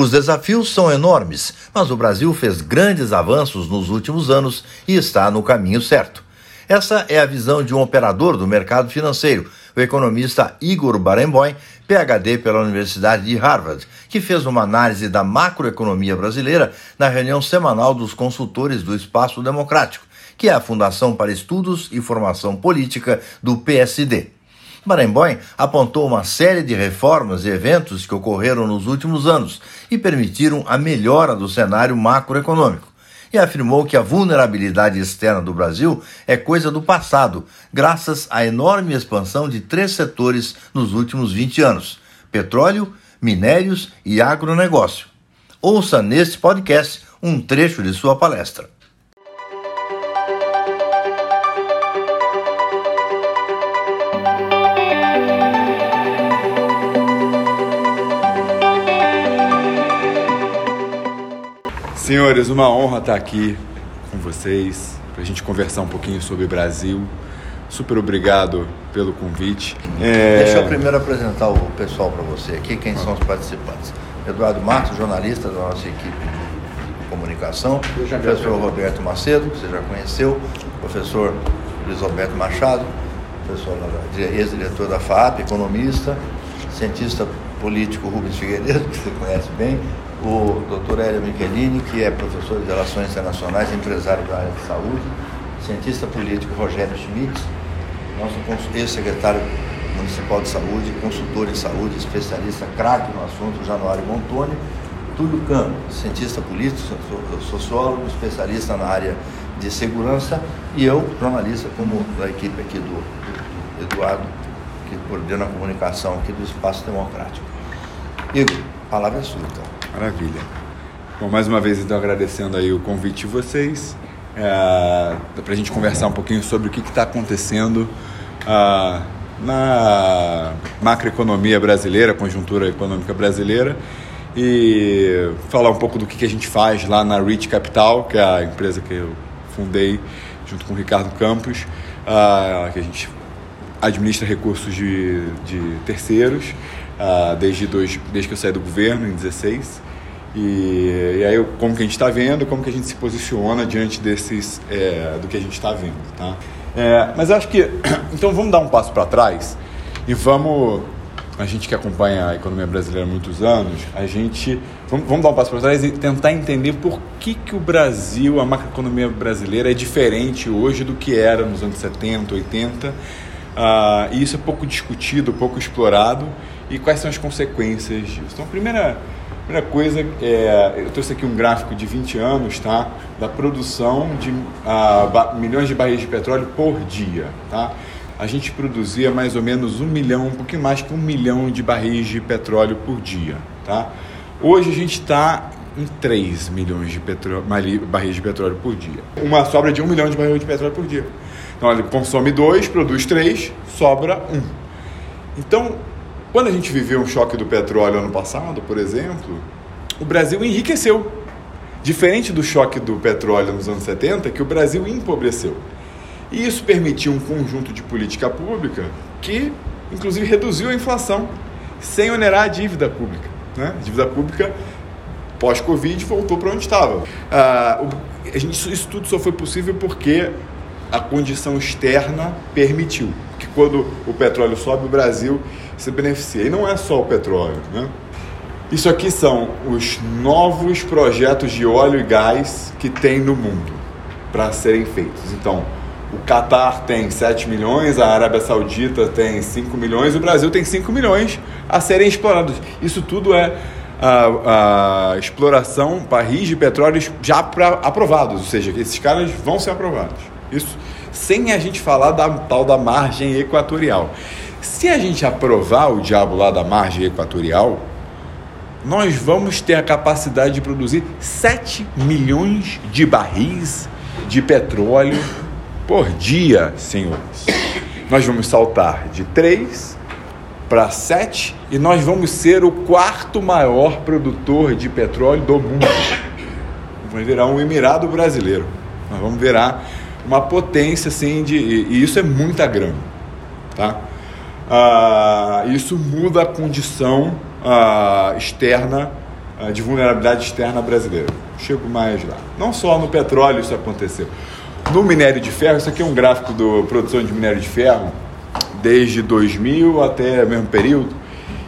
Os desafios são enormes, mas o Brasil fez grandes avanços nos últimos anos e está no caminho certo. Essa é a visão de um operador do mercado financeiro, o economista Igor Barenboim, PhD pela Universidade de Harvard, que fez uma análise da macroeconomia brasileira na reunião semanal dos consultores do Espaço Democrático, que é a Fundação para Estudos e Formação Política do PSD. Barenboim apontou uma série de reformas e eventos que ocorreram nos últimos anos e permitiram a melhora do cenário macroeconômico. E afirmou que a vulnerabilidade externa do Brasil é coisa do passado, graças à enorme expansão de três setores nos últimos 20 anos: petróleo, minérios e agronegócio. Ouça neste podcast um trecho de sua palestra. Senhores, uma honra estar aqui com vocês para a gente conversar um pouquinho sobre o Brasil. Super obrigado pelo convite. É... Deixa eu primeiro apresentar o pessoal para você aqui, quem são os participantes. Eduardo Matos, jornalista da nossa equipe de comunicação, professor Roberto Macedo, que você já conheceu, professor Luiz Alberto Machado, professor ex-diretor da FAP, economista, cientista político Rubens Figueiredo, que você conhece bem, o Dr. Hélio Michelini, que é professor de Relações Internacionais, empresário da área de saúde, cientista político Rogério Schmidt, nosso ex-secretário municipal de saúde, consultor em saúde, especialista craque no assunto, Januário Montoni, Túlio Cano, cientista político, sociólogo, especialista na área de segurança, e eu, jornalista, como da equipe aqui do Eduardo, que coordena a comunicação aqui do Espaço Democrático. Igor, palavra sua, então. Maravilha. Bom, mais uma vez, então, agradecendo aí o convite de vocês, é, para a gente conversar um pouquinho sobre o que está acontecendo ah, na macroeconomia brasileira, conjuntura econômica brasileira, e falar um pouco do que, que a gente faz lá na Rich Capital, que é a empresa que eu fundei junto com o Ricardo Campos, ah, que a gente administra recursos de, de terceiros uh, desde, dois, desde que eu saí do governo, em 16. E, e aí, como que a gente está vendo, como que a gente se posiciona diante desses, é, do que a gente está vendo, tá? É, mas acho que, então vamos dar um passo para trás e vamos, a gente que acompanha a economia brasileira há muitos anos, a gente, vamos, vamos dar um passo para trás e tentar entender por que, que o Brasil, a macroeconomia brasileira é diferente hoje do que era nos anos 70, 80, uh, e isso é pouco discutido, pouco explorado, e quais são as consequências disso. Então, a primeira, primeira coisa, é, eu trouxe aqui um gráfico de 20 anos tá, da produção de uh, milhões de barris de petróleo por dia. Tá? A gente produzia mais ou menos um milhão, um pouquinho mais que um milhão de barris de petróleo por dia. Tá? Hoje a gente está em 3 milhões de petróleo, barris de petróleo por dia. Uma sobra de 1 milhão de barris de petróleo por dia. Então, ele consome 2, produz 3, sobra 1. Então, quando a gente viveu um choque do petróleo ano passado, por exemplo, o Brasil enriqueceu. Diferente do choque do petróleo nos anos 70, que o Brasil empobreceu. E isso permitiu um conjunto de política pública que, inclusive, reduziu a inflação, sem onerar a dívida pública. Né? A dívida pública, pós-Covid, voltou para onde estava. Ah, a gente, isso tudo só foi possível porque a condição externa permitiu. Que quando o petróleo sobe, o Brasil se beneficia. E não é só o petróleo. Né? Isso aqui são os novos projetos de óleo e gás que tem no mundo para serem feitos. Então, o Catar tem 7 milhões, a Arábia Saudita tem 5 milhões, o Brasil tem 5 milhões a serem explorados. Isso tudo é a, a exploração, barris de petróleo já pra, aprovados, ou seja, esses caras vão ser aprovados. Isso sem a gente falar da tal da margem equatorial. Se a gente aprovar o diabo lá da margem equatorial, nós vamos ter a capacidade de produzir 7 milhões de barris de petróleo por dia, senhores. Nós vamos saltar de 3 para 7 e nós vamos ser o quarto maior produtor de petróleo do mundo. Vamos virar um Emirado brasileiro. Nós vamos virar uma potência assim de. E isso é muita grana. Tá? Ah, isso muda a condição ah, externa uh, de vulnerabilidade externa brasileira. Chego mais lá. Não só no petróleo isso aconteceu. No minério de ferro, isso aqui é um gráfico da produção de minério de ferro desde 2000 até o mesmo período,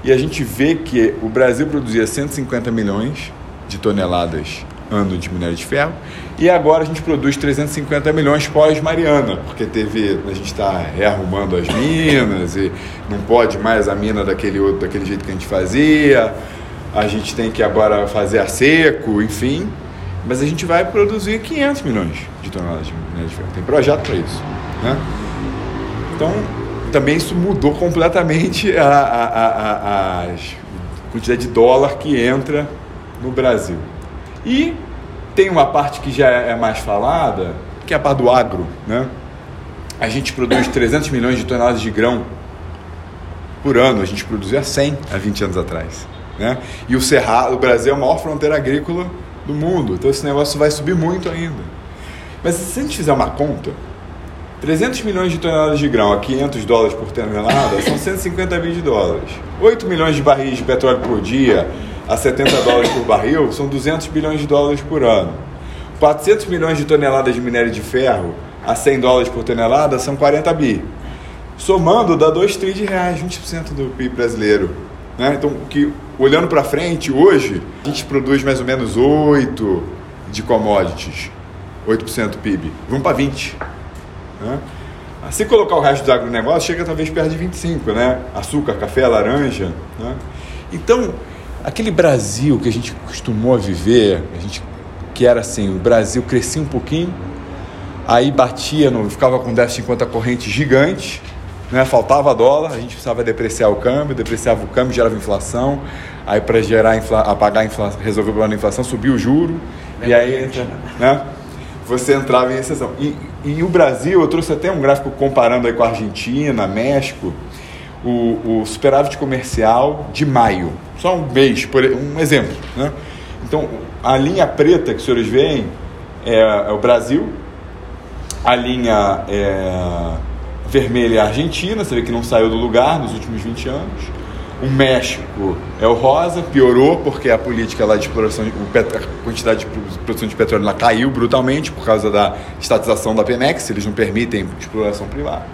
e a gente vê que o Brasil produzia 150 milhões de toneladas ano de minério de ferro e agora a gente produz 350 milhões pós-Mariana, porque teve a gente está rearrumando as minas e não pode mais a mina daquele outro daquele jeito que a gente fazia. A gente tem que agora fazer a seco, enfim. Mas a gente vai produzir 500 milhões de toneladas de minério de ferro. Tem projeto para isso, né? Então também isso mudou completamente a, a, a, a quantidade de dólar que entra no Brasil. E tem uma parte que já é mais falada, que é a parte do agro. Né? A gente produz 300 milhões de toneladas de grão por ano, a gente produzia 100 há 20 anos atrás. Né? E o Cerrado, o Brasil é a maior fronteira agrícola do mundo, então esse negócio vai subir muito ainda. Mas se a gente fizer uma conta, 300 milhões de toneladas de grão a 500 dólares por tonelada são 150 mil de dólares. 8 milhões de barris de petróleo por dia a 70 dólares por barril são 200 bilhões de dólares por ano. 400 milhões de toneladas de minério de ferro a 100 dólares por tonelada são 40 bi. Somando dá 2 trilhões de reais, 20% do PIB brasileiro. Né? Então, que, olhando para frente, hoje a gente produz mais ou menos 8 de commodities, 8% do PIB. Vamos para 20. Né? Se colocar o resto do agronegócio, chega talvez perto de 25, né? Açúcar, café, laranja. Né? Então, aquele Brasil que a gente costumou viver, a gente, que era assim, o Brasil crescia um pouquinho, aí batia, no, ficava com déficit em conta corrente gigante, né? faltava dólar, a gente precisava depreciar o câmbio, depreciava o câmbio, gerava inflação, aí para gerar infla, apagar a inflação, resolver o problema da inflação, subiu o juro, e aí entra, né? você entrava em exceção. E, e o Brasil, eu trouxe até um gráfico comparando aí com a Argentina, México, o, o superávit comercial de maio. Só um mês, por, um exemplo. Né? Então, a linha preta que os senhores veem é, é o Brasil, a linha é, vermelha é a Argentina, você vê que não saiu do lugar nos últimos 20 anos. O México é o rosa, piorou porque a política lá de exploração, a quantidade de produção de petróleo lá caiu brutalmente por causa da estatização da Pemex, eles não permitem exploração privada.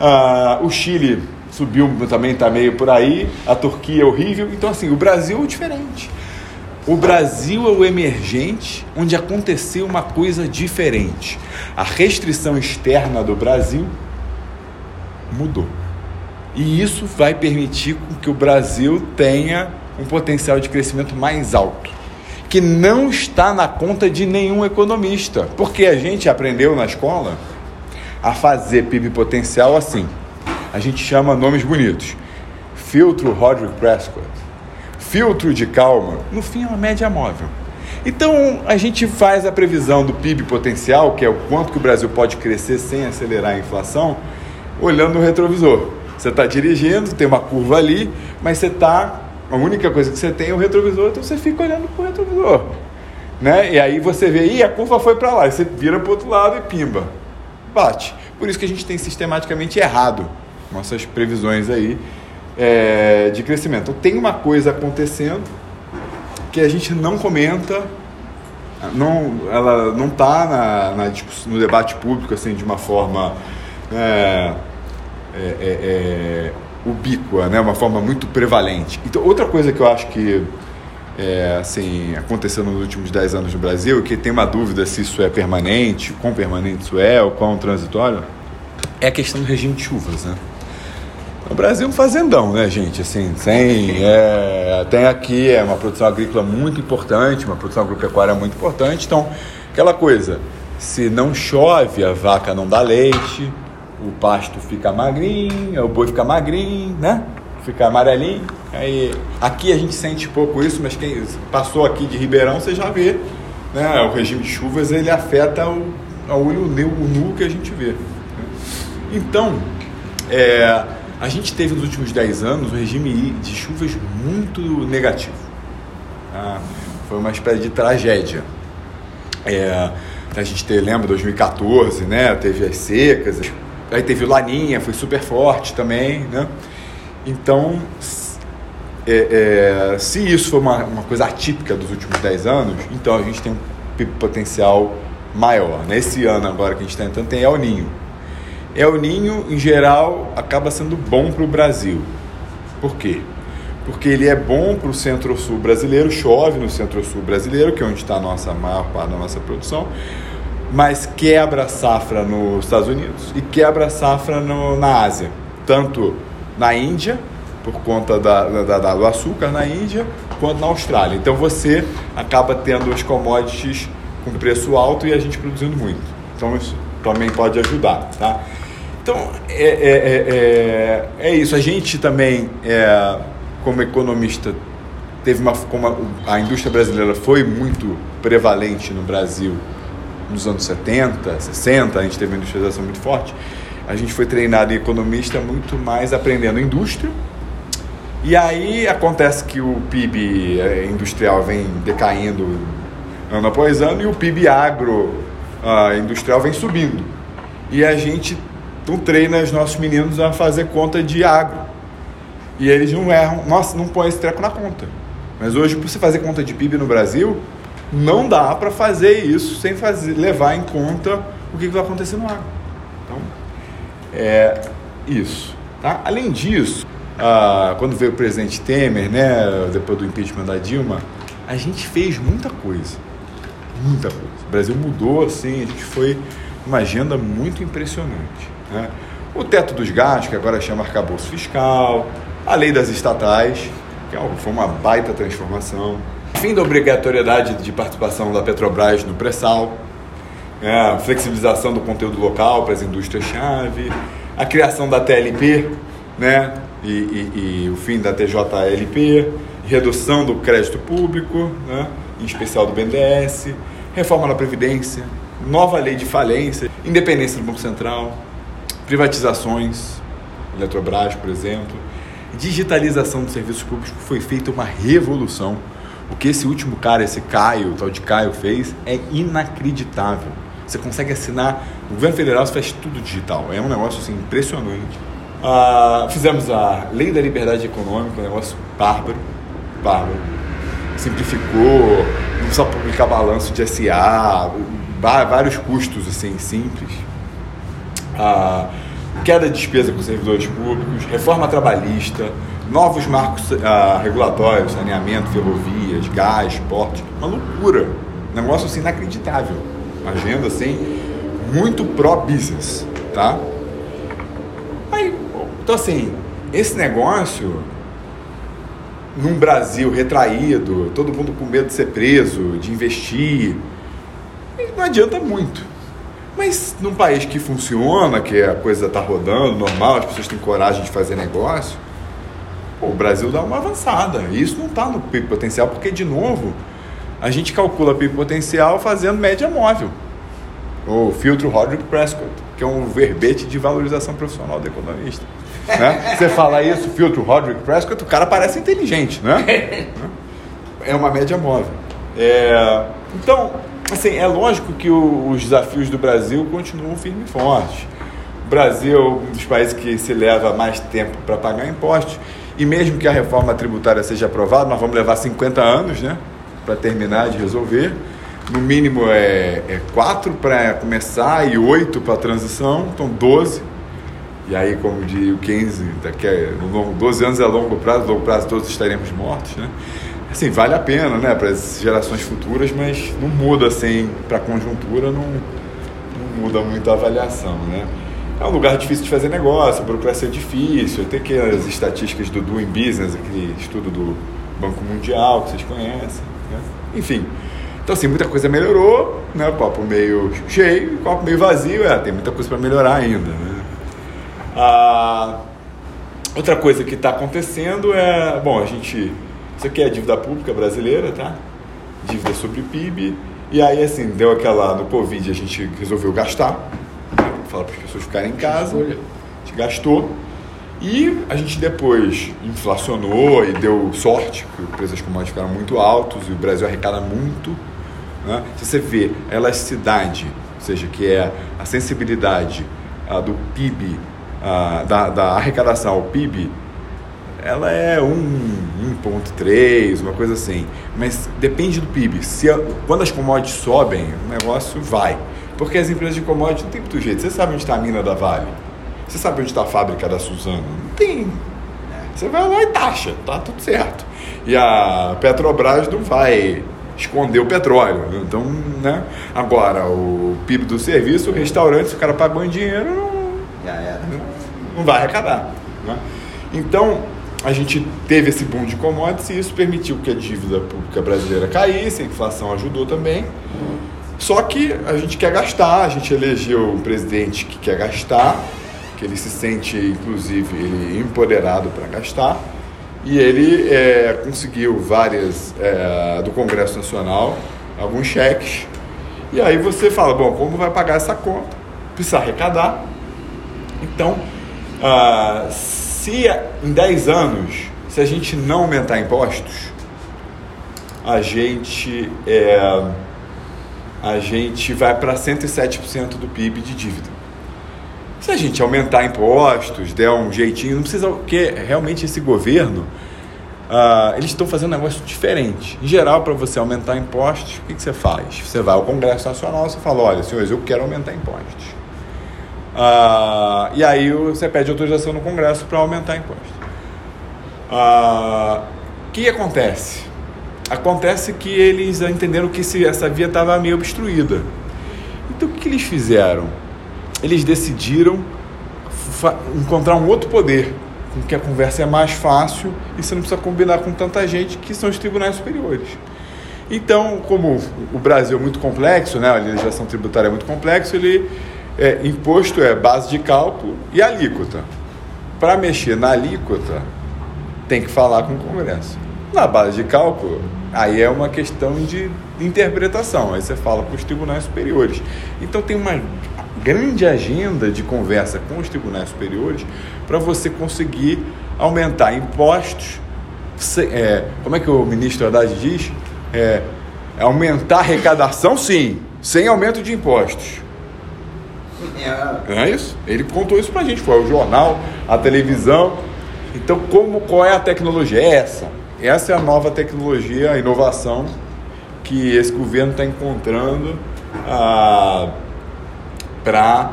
Ah, o Chile subiu também, está meio por aí. A Turquia é horrível. Então, assim, o Brasil é diferente. O Brasil é o emergente onde aconteceu uma coisa diferente. A restrição externa do Brasil mudou. E isso vai permitir que o Brasil tenha um potencial de crescimento mais alto, que não está na conta de nenhum economista, porque a gente aprendeu na escola a fazer PIB potencial assim a gente chama nomes bonitos. Filtro Roderick Prescott, filtro de calma, no fim é uma média móvel. Então a gente faz a previsão do PIB potencial, que é o quanto que o Brasil pode crescer sem acelerar a inflação, olhando no retrovisor. Você está dirigindo, tem uma curva ali, mas você está. A única coisa que você tem é o retrovisor, então você fica olhando para o retrovisor. Né? E aí você vê, e a curva foi para lá, e você vira para o outro lado e pimba, bate. Por isso que a gente tem sistematicamente errado nossas previsões aí é, de crescimento. Então, tem uma coisa acontecendo que a gente não comenta, não, ela não está na, na, no debate público assim de uma forma é, é, é, é, ubíqua, né? uma forma muito prevalente. Então, outra coisa que eu acho que é, assim, aconteceu nos últimos 10 anos no Brasil, que tem uma dúvida se isso é permanente, quão permanente isso é, ou quão transitório, é a questão do regime de chuvas. Né? O Brasil é um fazendão, né, gente? Assim, sem, é, tem aqui é uma produção agrícola muito importante, uma produção agropecuária muito importante. Então, aquela coisa, se não chove, a vaca não dá leite, o pasto fica magrinho, o boi fica magrinho, né? Fica amarelinho. Aí, aqui a gente sente pouco isso, mas quem passou aqui de Ribeirão, você já vê, né? O regime de chuvas, ele afeta o, o olho nu que a gente vê. Então, é, a gente teve nos últimos 10 anos um regime de chuvas muito negativo. Ah, foi uma espécie de tragédia. É, a gente teve, lembra, 2014, né? Teve as secas, aí teve o Laninha, foi super forte também, né? Então, é, é, se isso for uma, uma coisa atípica dos últimos 10 anos, então a gente tem um potencial maior. Nesse ano agora que a gente está entrando, tem El Ninho. El Ninho, em geral, acaba sendo bom para o Brasil. Por quê? Porque ele é bom para o centro-sul brasileiro, chove no centro-sul brasileiro, que é onde está a nossa maior parte da nossa produção, mas quebra safra nos Estados Unidos e quebra safra no, na Ásia, tanto na Índia, por conta da, da, da, do açúcar na Índia, quanto na Austrália. Então você acaba tendo os commodities com preço alto e a gente produzindo muito. Então isso também pode ajudar, tá? Então é, é, é, é, é isso. A gente também, é, como economista, teve uma como a, a indústria brasileira foi muito prevalente no Brasil nos anos 70, 60, a gente teve uma industrialização muito forte. A gente foi treinado em economista muito mais aprendendo indústria e aí acontece que o PIB eh, industrial vem decaindo ano após ano e o PIB agro uh, industrial vem subindo. E a gente não treina os nossos meninos a fazer conta de agro. E eles não erram, nossa, não põe esse treco na conta. Mas hoje, para você fazer conta de PIB no Brasil, não dá para fazer isso sem fazer, levar em conta o que, que vai acontecer no agro. Então, é isso. Tá? Além disso, ah, quando veio o presidente Temer, né, depois do impeachment da Dilma, a gente fez muita coisa. Muita coisa. O Brasil mudou, assim, a gente foi uma agenda muito impressionante. Né? O teto dos gastos, que agora chama arcabouço fiscal, a lei das estatais, que é foi uma baita transformação. Fim da obrigatoriedade de participação da Petrobras no pré-sal, né? flexibilização do conteúdo local para as indústrias-chave, a criação da TLP, né? e, e, e o fim da TJLP, redução do crédito público, né, em especial do BNDES, reforma da Previdência, nova lei de falência, independência do Banco Central, privatizações, Eletrobras, por exemplo, digitalização dos serviços públicos, foi feita uma revolução. O que esse último cara, esse Caio, o tal de Caio, fez é inacreditável. Você consegue assinar, o governo federal faz tudo digital, é um negócio assim, impressionante. Ah, fizemos a Lei da Liberdade Econômica, um negócio bárbaro, bárbaro. Simplificou, não precisa publicar balanço de SA, vários custos assim simples. Ah, queda de despesa com servidores públicos, reforma trabalhista, novos marcos ah, regulatórios, saneamento, ferrovias, gás, portos, uma loucura. Negócio assim inacreditável. Uma agenda assim muito pró-business, tá? Então, assim, esse negócio, num Brasil retraído, todo mundo com medo de ser preso, de investir, não adianta muito. Mas num país que funciona, que a coisa está rodando, normal, as pessoas têm coragem de fazer negócio, pô, o Brasil dá uma avançada. E isso não está no PIB potencial, porque, de novo, a gente calcula PIB potencial fazendo média móvel. O filtro Roderick Prescott, que é um verbete de valorização profissional do economista. Né? Você fala isso, filtro Roderick Prescott, o cara parece inteligente, né? É uma média móvel. É... Então, assim, é lógico que o, os desafios do Brasil continuam firmes e fortes. O Brasil é um dos países que se leva mais tempo para pagar impostos. E mesmo que a reforma tributária seja aprovada, nós vamos levar 50 anos né, para terminar de resolver. No mínimo é, é quatro para começar e oito para a transição, então 12 e aí, como diria o Keynes, daqui a 12 anos é longo prazo, longo prazo todos estaremos mortos, né? Assim, vale a pena, né, para as gerações futuras, mas não muda assim, para a conjuntura não, não muda muito a avaliação, né? É um lugar difícil de fazer negócio, a burocracia é difícil, tem que as estatísticas do Doing Business, aquele estudo do Banco Mundial que vocês conhecem, né? Enfim, então, assim, muita coisa melhorou, né? O copo meio cheio, o copo meio vazio, é, tem muita coisa para melhorar ainda, né? Ah, outra coisa que está acontecendo é, bom, a gente, isso aqui é a dívida pública brasileira, tá? Dívida sobre PIB. E aí, assim, deu aquela, no Covid a gente resolveu gastar, né? falar para as pessoas ficarem em casa, a gente gastou. E a gente depois inflacionou e deu sorte, que os preços commodities ficaram muito altos e o Brasil arrecada muito. Né? Se você vê a elasticidade, ou seja, que é a sensibilidade a, do PIB da, da, arrecadação ao PIB, ela é 1,3, uma coisa assim. Mas depende do PIB. Se, quando as commodities sobem, o negócio vai. Porque as empresas de commodities não tem muito jeito. Você sabe onde está a mina da Vale? Você sabe onde está a fábrica da Suzano? Não tem. Você vai lá e taxa, tá tudo certo. E a Petrobras não vai esconder o petróleo. Então, né? Agora, o PIB do serviço, o restaurante, se o cara pagou em dinheiro, não, já era. não vai arrecadar. Né? Então, a gente teve esse boom de commodities e isso permitiu que a dívida pública brasileira caísse, a inflação ajudou também. Só que a gente quer gastar, a gente elegeu um presidente que quer gastar, que ele se sente, inclusive, ele empoderado para gastar. E ele é, conseguiu várias é, do Congresso Nacional, alguns cheques. E aí você fala, bom, como vai pagar essa conta? Precisa arrecadar. Então, ah, se em 10 anos, se a gente não aumentar impostos, a gente, é, a gente vai para 107% do PIB de dívida. Se a gente aumentar impostos, der um jeitinho, não precisa. Porque realmente esse governo, uh, eles estão fazendo um negócio diferente. Em geral, para você aumentar impostos, o que, que, você faz? Você vai ao Congresso Nacional e fala: olha, senhores, eu quero aumentar impostos. Ah, e aí você pede autorização no Congresso para aumentar imposto. O ah, que acontece? Acontece que eles entenderam que essa via estava meio obstruída. Então o que, que eles fizeram? Eles decidiram encontrar um outro poder, com que a conversa é mais fácil e você não precisa combinar com tanta gente, que são os tribunais superiores. Então, como o Brasil é muito complexo, né, a legislação tributária é muito complexa, ele é, imposto é base de cálculo e alíquota. Para mexer na alíquota, tem que falar com o Congresso. Na base de cálculo, aí é uma questão de interpretação, aí você fala com os tribunais superiores. Então tem uma grande agenda de conversa com os tribunais superiores para você conseguir aumentar impostos. É, como é que o ministro Haddad diz? É, aumentar a arrecadação, sim, sem aumento de impostos. É. é isso? Ele contou isso pra gente, foi o jornal, a televisão. Então, como, qual é a tecnologia? É essa. Essa é a nova tecnologia, a inovação que esse governo está encontrando ah, para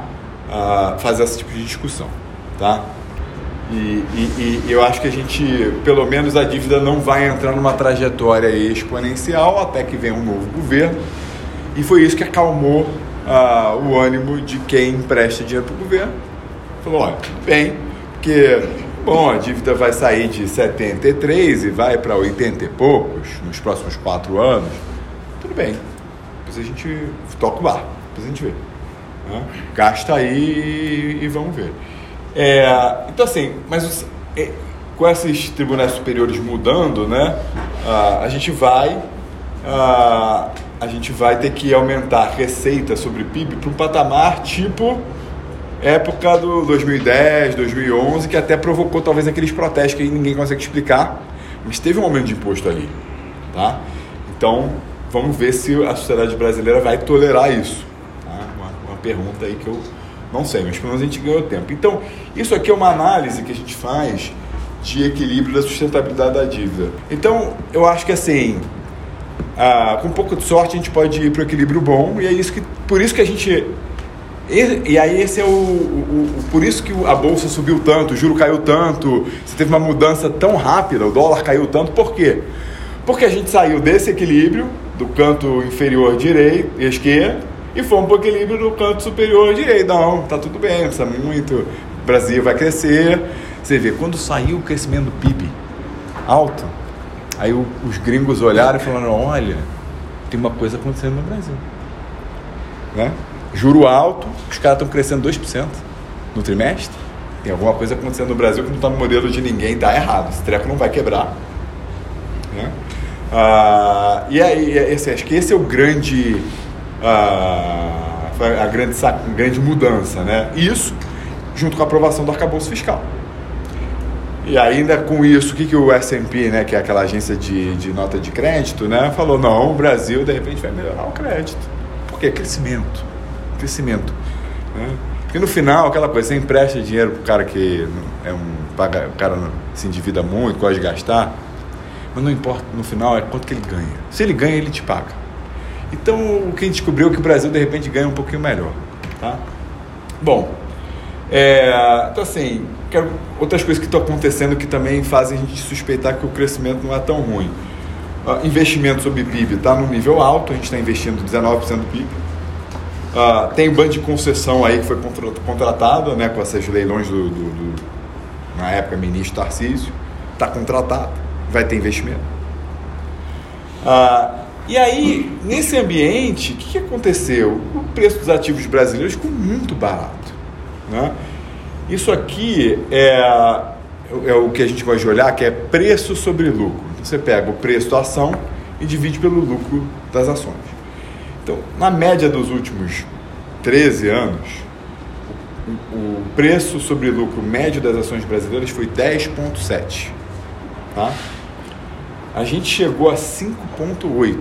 ah, fazer esse tipo de discussão. Tá? E, e, e, eu acho que a gente, pelo menos a dívida não vai entrar numa trajetória exponencial até que venha um novo governo. E foi isso que acalmou ah, o ânimo de quem empresta dinheiro para o governo. Falou, olha, bem, porque, bom, a dívida vai sair de 73 e vai para 80 e poucos nos próximos quatro anos. Tudo bem, depois a gente toca o bar, depois a gente vê. Né? Gasta aí e, vamos ver. É, então, assim, mas os, é, com esses tribunais superiores mudando, né, a, a gente vai a gente vai ter que aumentar receita sobre PIB para um patamar tipo época do 2010, 2011, que até provocou talvez aqueles protestos que ninguém consegue explicar, mas teve um aumento de imposto ali, tá? Então, vamos ver se a sociedade brasileira vai tolerar isso. Tá? Uma, uma pergunta aí que eu não sei, mas pelo menos a gente ganhou tempo. Então, isso aqui é uma análise que a gente faz de equilíbrio da sustentabilidade da dívida. Então, eu acho que assim, ah, com um pouco de sorte a gente pode ir para o equilíbrio bom e é isso que por isso que a gente e, aí esse é o, o, o, por isso que a bolsa subiu tanto, o juro caiu tanto, você teve uma mudança tão rápida, o dólar caiu tanto, por quê? Porque a gente saiu desse equilíbrio do canto inferior direito e esquerdo e fomos para o equilíbrio do canto superior direito. Não, tá tudo bem, precisa muito. O Brasil vai crescer. Você vê, quando saiu o crescimento do PIB alto, Aí o, os gringos olharam e falaram: olha, tem uma coisa acontecendo no Brasil. Né? Juro alto, os caras estão crescendo 2% no trimestre. Tem alguma coisa acontecendo no Brasil que não está no modelo de ninguém, está errado. Esse treco não vai quebrar. Né? Ah, e aí, esse, acho que esse é o grande. Ah, a grande, grande mudança. Né? Isso, junto com a aprovação do arcabouço fiscal. E ainda com isso, o que, que o S&P, né, que é aquela agência de, de nota de crédito, né, falou, não, o Brasil de repente vai melhorar o crédito. Por quê? Crescimento. Crescimento. Né? Porque no final, aquela coisa, você empresta dinheiro para o cara que é um paga, o cara se endivida muito, gosta de gastar, mas não importa, no final é quanto que ele ganha. Se ele ganha, ele te paga. Então, o que a gente descobriu é que o Brasil, de repente, ganha um pouquinho melhor. Tá? Bom, é, então assim, quero, outras coisas que estão acontecendo que também fazem a gente suspeitar que o crescimento não é tão ruim. Uh, investimento sobre PIB está no nível alto, a gente está investindo 19% do PIB. Uh, tem o bando de concessão aí que foi contratado né, com esses leilões do, do, do na época, ministro Tarcísio. Está contratado, vai ter investimento. Uh, e aí, nesse ambiente, o que, que, aconteceu? O preço dos ativos brasileiros ficou muito barato. Né? Isso aqui é, é o que a gente gosta de olhar, que é preço sobre lucro. Então, você pega o preço da ação e divide pelo lucro das ações. Então, na média dos últimos 13 anos, o, preço sobre lucro médio das ações brasileiras foi 10,7. Tá? a gente chegou a 5,8.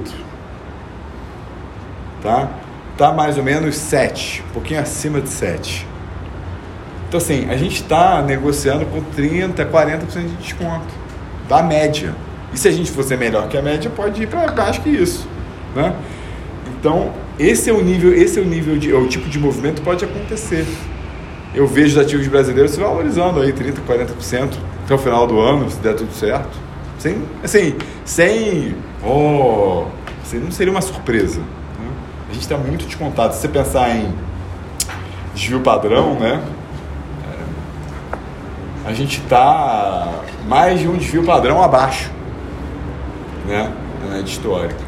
Tá? Tá mais ou menos 7, um pouquinho acima de 7. Então, assim, a gente está negociando com 30%, 40% de desconto da média. E se a gente fosse melhor que a média, pode ir para baixo que isso. Né? Então, esse é o nível, esse é o nível de, é o tipo de movimento que pode acontecer. Eu vejo os ativos brasileiros se valorizando aí 30%, 40% até o final do ano, se der tudo certo. Sem, assim, sem. Oh, assim, não seria uma surpresa. Né? A gente está muito descontado. Se você pensar em desvio padrão, né? A gente está mais de um desvio padrão abaixo, né? Na média histórica.